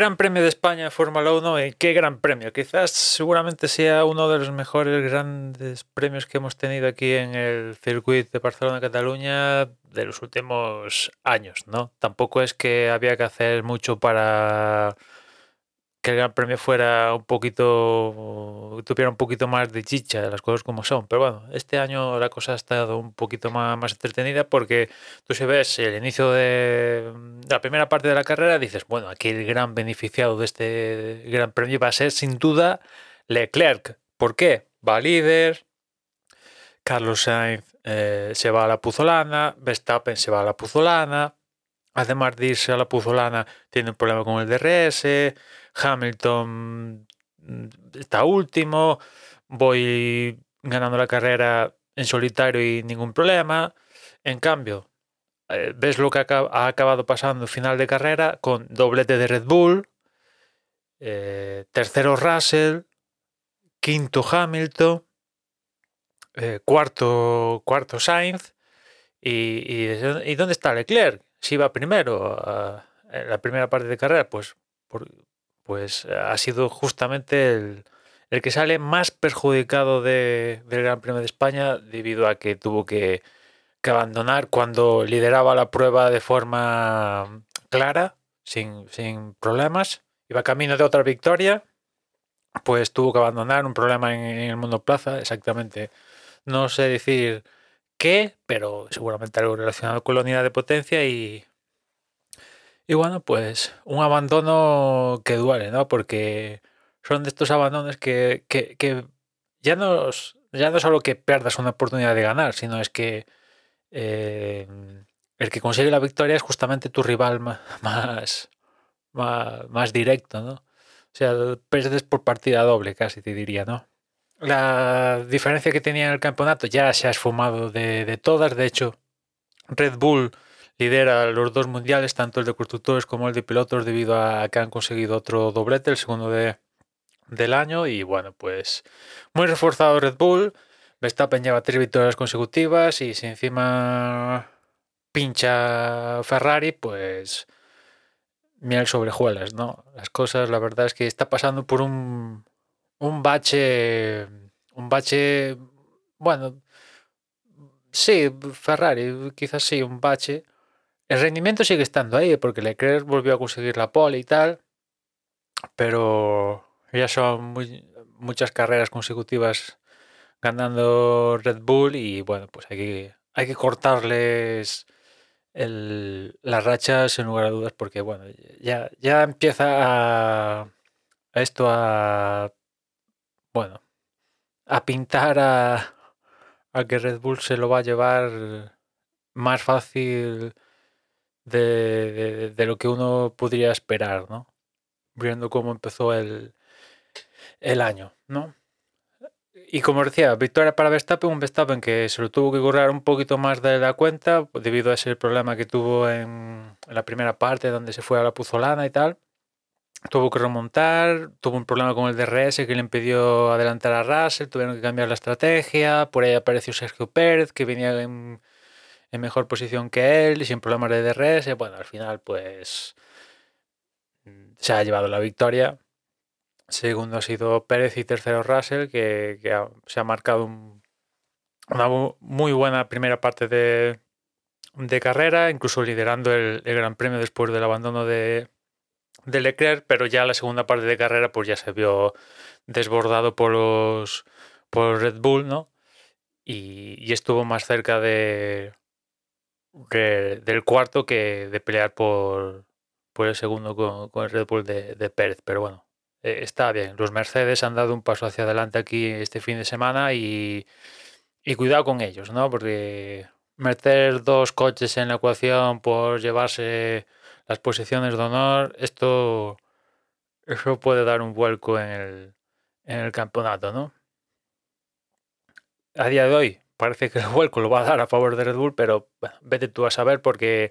Gran Premio de España de Fórmula 1, ¿y qué gran premio? Quizás seguramente sea uno de los mejores grandes premios que hemos tenido aquí en el circuito de Barcelona-Cataluña de los últimos años, ¿no? Tampoco es que había que hacer mucho para que el Gran Premio fuera un poquito, tuviera un poquito más de chicha, las cosas como son. Pero bueno, este año la cosa ha estado un poquito más, más entretenida porque tú si ves el inicio de, la primera parte de la carrera, dices, bueno, aquí el gran beneficiado de este Gran Premio va a ser sin duda Leclerc. ¿Por qué? Va líder, Carlos Sainz eh, se va a la puzolana, Verstappen se va a la puzolana, además de irse a la puzolana tiene un problema con el DRS, Hamilton mm, está último, voy ganando la carrera en solitario y ningún problema. En cambio, eh, ves lo que ha acabado pasando final de carrera con doblete de Red Bull, eh, tercero Russell, quinto Hamilton, eh, cuarto, cuarto Sainz. Y, y, dónde está Leclerc? Si va primero en la primera parte de carrera, pues pues ha sido justamente el, que sale más perjudicado del Gran Premio de España debido a que tuvo que, abandonar cuando lideraba la prueba de forma clara, sin, sin, problemas, iba camino de otra victoria, pues tuvo que abandonar un problema en, el mundo plaza, exactamente. No sé decir qué, pero seguramente algo relacionado con la unidad de potencia y y bueno, pues un abandono que duele, ¿no? Porque son de estos abandonos que, ya, no, ya no solo que pierdas una oportunidad de ganar, sino es que eh, el que consigue la victoria es justamente tu rival más, más, directo, ¿no? O sea, pierdes por partida doble, casi te diría, ¿no? La diferencia que tenía en el campeonato ya se ha esfumado de, de todas. De hecho, Red Bull lidera los dos mundiales, tanto el de constructores como el de pilotos, debido a que han conseguido otro doblete, el segundo de, del año. Y bueno, pues muy reforzado Red Bull. Verstappen lleva tres victorias consecutivas y si encima pincha Ferrari, pues miel sobre juelas, ¿no? Las cosas, la verdad es que está pasando por un, un bache, un bache, bueno, sí, Ferrari, quizás sí, un bache, el rendimiento sigue estando ahí, porque Leclerc volvió a conseguir la pole y tal, pero ya son muchas carreras consecutivas ganando Red Bull y bueno, pues hay que, hay que cortarles las rachas sin lugar a dudas porque bueno, ya, ya empieza a, a esto a, bueno, a pintar a, que Red Bull se lo va a llevar más fácil de, lo que uno podría esperar, ¿no? Viendo cómo empezó el, el año, ¿no? Y como decía, victoria para Verstappen, un Verstappen que se lo tuvo que currar un poquito más de la cuenta debido a ese problema que tuvo en, la primera parte donde se fue a la puzolana y tal. Tuvo que remontar, tuvo un problema con el DRS que le impidió adelantar a Russell, tuvieron que cambiar la estrategia, por ahí apareció Sergio Pérez que venía en, mejor posición que él y sin problemas de DRS. Bueno, al final, pues se ha llevado la victoria. Segundo ha sido Pérez y tercero Russell, que, se ha marcado una muy buena primera parte de, carrera, incluso liderando el, Gran Premio después del abandono de, de, Leclerc, pero ya la segunda parte de carrera pues ya se vio desbordado por los por Red Bull, ¿no? y estuvo más cerca de, del cuarto que de pelear por, por el segundo con, el Red Bull de, Pérez. Pero bueno, eh, está bien. Los Mercedes han dado un paso hacia adelante aquí este fin de semana y, y cuidado con ellos, ¿no? Porque meter dos coches en la ecuación por llevarse las posiciones de honor, esto eso puede dar un vuelco en el, en el campeonato, ¿no? A día de hoy parece que el vuelco lo va a dar a favor de Red Bull, pero vete tú a saber porque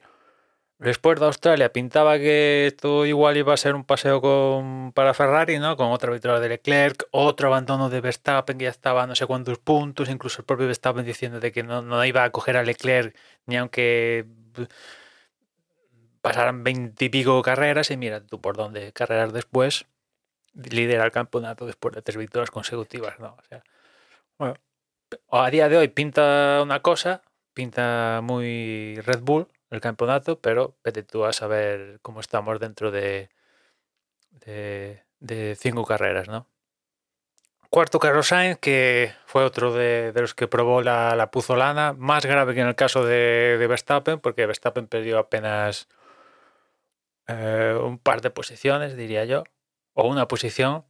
después de Australia pintaba que esto igual iba a ser un paseo con, para Ferrari, ¿no? Con otra victoria de Leclerc, otro abandono de Verstappen que ya estaba no sé cuántos puntos, incluso el propio Verstappen diciendo de que no, no iba a coger a Leclerc ni aunque pasaran veintipico carreras y mira tú por dónde carreras después lidera el campeonato después de tres victorias consecutivas, ¿no? O sea, a día de hoy pinta una cosa, pinta muy Red Bull el campeonato, pero vete tú a saber cómo estamos dentro de, de, cinco carreras, ¿no? Cuarto Carlos Sainz, que fue otro de, de los que probó la, la, puzolana, más grave que en el caso de, de Verstappen, porque Verstappen perdió apenas eh, un par de posiciones, diría yo, o una posición.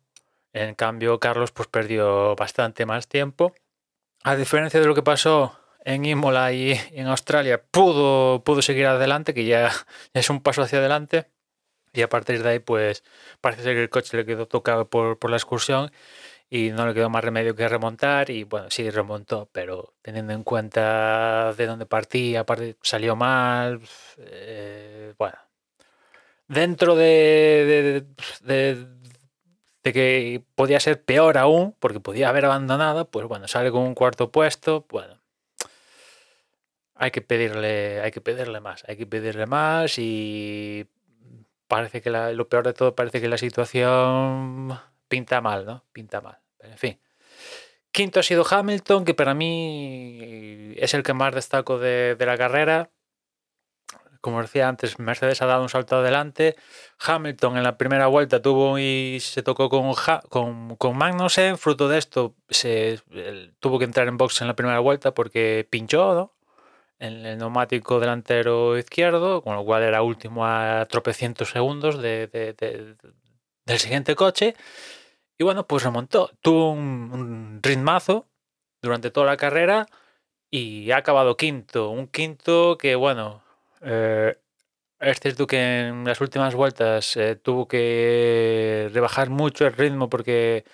En cambio, Carlos pues perdió bastante más tiempo. A diferencia de lo que pasó en Imola y en Australia, pudo, pudo seguir adelante, que ya, es un paso hacia adelante. Y a partir de ahí, pues parece ser que el coche le quedó tocado por, por la excursión y no le quedó más remedio que remontar y bueno, sí remontó, pero teniendo en cuenta de dónde partía, salió mal, eh, bueno, dentro de, de, de, que podía ser peor aún, porque podía haber abandonado, pues bueno, sale con un cuarto puesto, bueno, hay que pedirle, hay que pedirle más, hay que pedirle más y parece que la, lo peor de todo parece que la situación pinta mal, ¿no? Pinta mal. En fin. Quinto ha sido Hamilton, que para mí es el que más destaco de, de la carrera como decía antes, Mercedes ha dado un salto adelante. Hamilton en la primera vuelta tuvo y se tocó con, con, con Magnussen. Fruto de esto, se, tuvo que entrar en box en la primera vuelta porque pinchó ¿no? en el neumático delantero izquierdo, con lo cual era último a tropecientos segundos de, de, de, del siguiente coche. Y bueno, pues remontó. Tuvo un, un ritmazo durante toda la carrera y ha acabado quinto. Un quinto que, bueno, eh, es cierto que en las últimas vueltas eh, tuvo que rebajar mucho el ritmo porque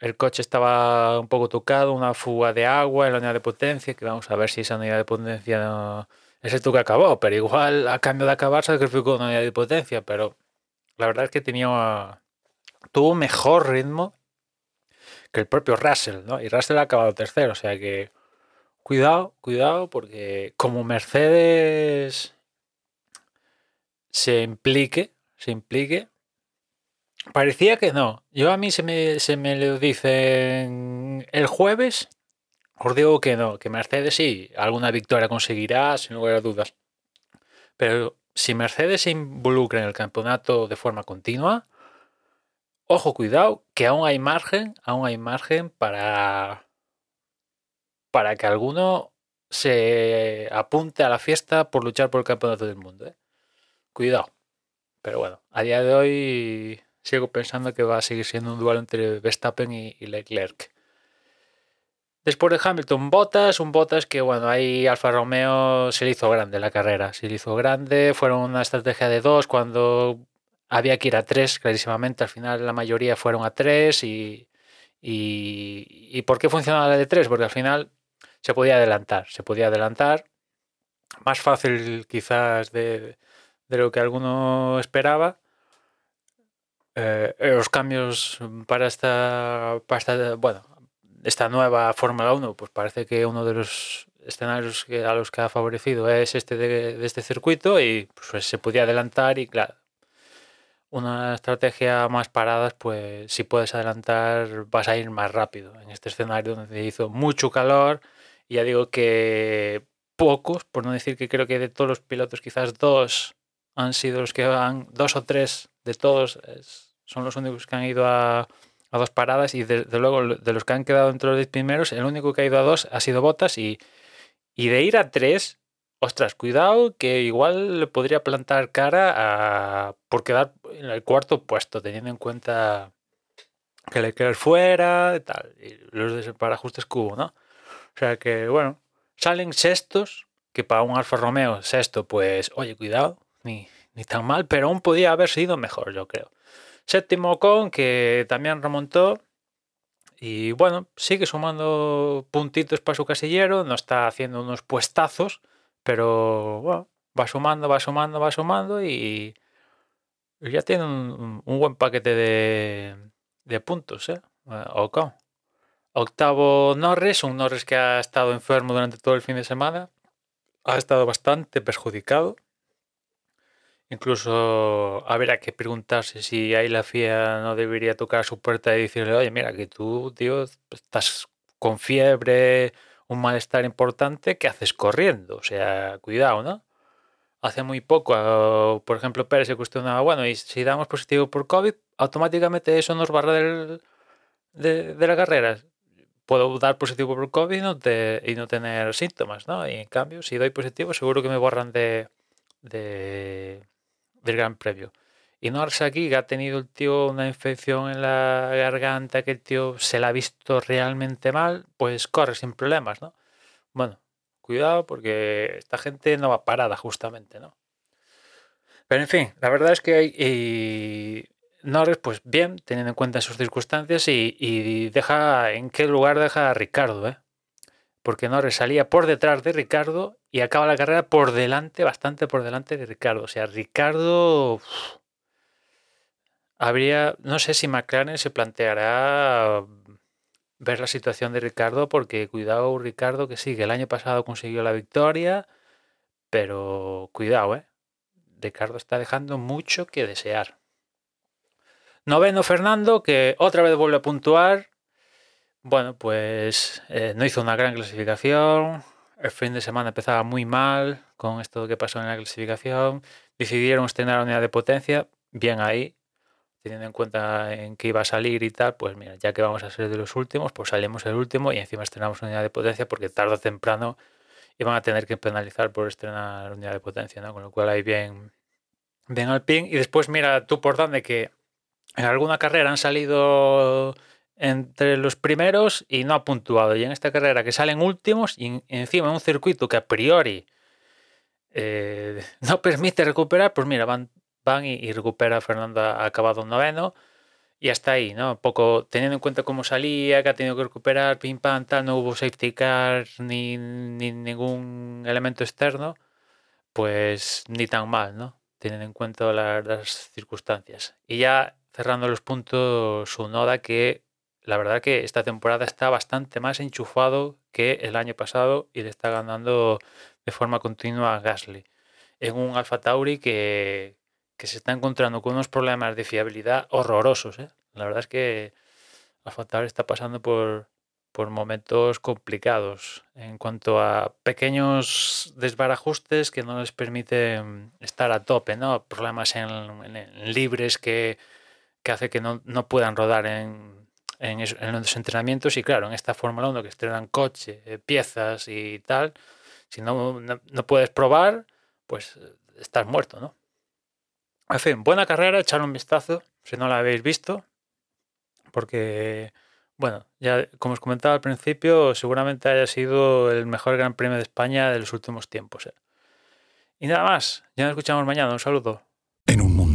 el coche estaba un poco tocado, una fuga de agua en la unidad de potencia, que vamos a ver si esa unidad de potencia no... es el que acabó, pero igual a cambio de acabar sacrificó una unidad de potencia, pero la verdad es que tenía tuvo mejor ritmo que el propio Russell, ¿no? Y Russell ha acabado tercero, o sea que Cuidado, cuidado, porque como Mercedes se implique, se implique, parecía que no. Yo a mí se me, se me lo dicen el jueves, os digo que no, que Mercedes sí, alguna victoria conseguirá, sin lugar a dudas. Pero si Mercedes se involucra en el campeonato de forma continua, ojo, cuidado, que aún hay margen, aún hay margen para para que alguno se apunte a la fiesta por luchar por el campeonato del mundo. ¿eh? Cuidado. Pero bueno, a día de hoy sigo pensando que va a seguir siendo un duelo entre Verstappen y, Leclerc. Después de Hamilton, Botas, un Botas que bueno, ahí Alfa Romeo se le hizo grande la carrera, se le hizo grande, fueron una estrategia de dos cuando había que ir a tres, clarísimamente, al final la mayoría fueron a tres y, y, y ¿por qué funcionaba la de tres? Porque al final se podía adelantar, se podía adelantar. Más fácil quizás de, lo que alguno esperaba. Eh, los cambios para esta, para esta, bueno, esta nueva Fórmula 1, pues parece que uno de los escenarios que, a los que ha favorecido es este de, de este circuito y pues, se podía adelantar y claro, una estrategia más paradas, pues si puedes adelantar vas a ir más rápido. En este escenario donde hizo mucho calor, y ya digo que pocos, por no decir que creo que de todos los pilotos, quizás dos han sido los que van, dos o tres de todos son los únicos que han ido a, a dos paradas y desde de luego de los que han quedado entre los diez primeros, el único que ha ido a dos ha sido Botas y, y de ir a tres, ostras, cuidado que igual le podría plantar cara a, por quedar en el cuarto puesto, teniendo en cuenta que Leclerc fuera y tal. Y los desparajustes que hubo, ¿no? O sea que, bueno, salen sextos, que para un Alfa Romeo sexto, pues, oye, cuidado, ni, ni tan mal, pero aún podía haber sido mejor, yo creo. Séptimo con, que también remontó. Y bueno, sigue sumando puntitos para su casillero, no está haciendo unos puestazos, pero bueno, va sumando, va sumando, va sumando y ya tiene un, buen paquete de, de puntos. Eh, Ocon. Octavo Norris, un Norris que ha estado enfermo durante todo el fin de semana, ha estado bastante perjudicado. Incluso habrá que preguntarse si ahí la FIA no debería tocar su puerta y decirle, oye, mira, que tú, tío, estás con fiebre, un malestar importante, ¿qué haces corriendo? O sea, cuidado, ¿no? Hace muy poco, por ejemplo, Pérez se cuestionaba, bueno, y si damos positivo por COVID, automáticamente eso nos barra del- de, de la carrera. Puedo dar positivo por COVID y no, no tener síntomas, ¿no? Y en cambio, si doy positivo, seguro que me borran de, de- del Gran Premio. Y Norris aquí, que ha tenido el tío una infección en la garganta, que el tío se la ha visto realmente mal, pues corre sin problemas, ¿no? Bueno, cuidado porque esta gente no va parada justamente, ¿no? Pero en fin, la verdad es que hay- Norris, pues bien, teniendo en cuenta sus circunstancias y, deja en qué lugar deja a Ricardo, ¿eh? Porque Norris salía por detrás de Ricardo y acaba la carrera por delante, bastante por delante de Ricardo. O sea, Ricardo habría, no sé si McLaren se planteará ver la situación de Ricardo, porque cuidado Ricardo que sí, que el año pasado consiguió la victoria, pero cuidado, ¿eh? Ricardo está dejando mucho que desear. Noveno Fernando, que otra vez vuelve a puntuar. Bueno, pues eh, no hizo una gran clasificación. El fin de semana empezaba muy mal con esto que pasó en la clasificación. Decidieron estrenar la unidad de potencia. Bien ahí, teniendo en cuenta en que iba a salir y tal, pues mira, ya que vamos a ser de los últimos, pues salimos el último y encima estrenamos unidad de potencia porque tarde o temprano iban a tener que penalizar por estrenar unidad de potencia, ¿no? Con lo cual ahí bien, bien al pin. Y después mira tú por dónde que en alguna carrera han salido entre los primeros y no ha puntuado. Y en esta carrera que salen últimos y en- encima en un circuito que a priori eh, no permite recuperar, pues mira, van, van y, recupera Fernando ha acabado noveno y hasta ahí, ¿no? Poco teniendo en cuenta cómo salía, que ha tenido que recuperar, pim pam, tal, no hubo safety car ni, ni ningún elemento externo, pues ni tan mal, ¿no? Teniendo en cuenta la- las circunstancias. Y ya cerrando los puntos, su Noda que la verdad que esta temporada está bastante más enchufado que el año pasado y le está ganando de forma continua a Gasly. En un Alfa Tauri que, que se está encontrando con unos problemas de fiabilidad horrorosos. ¿eh? La verdad es que Alfa Tauri está pasando por, por momentos complicados en cuanto a pequeños desbarajustes que no les permiten estar a tope, ¿no? Problemas en, libres que, que hace que no, no puedan rodar en, en, en los entrenamientos y claro, en esta Fórmula 1 que estrenan coche, eh, piezas y tal, si no, no, no puedes probar, pues eh, estás muerto, ¿no? En fin, buena carrera, echar un vistazo si no la habéis visto, porque, bueno, ya como os comentaba al principio, seguramente haya sido el mejor Gran Premio de España de los últimos tiempos. ¿eh? Y nada más, ya nos escuchamos mañana, un saludo.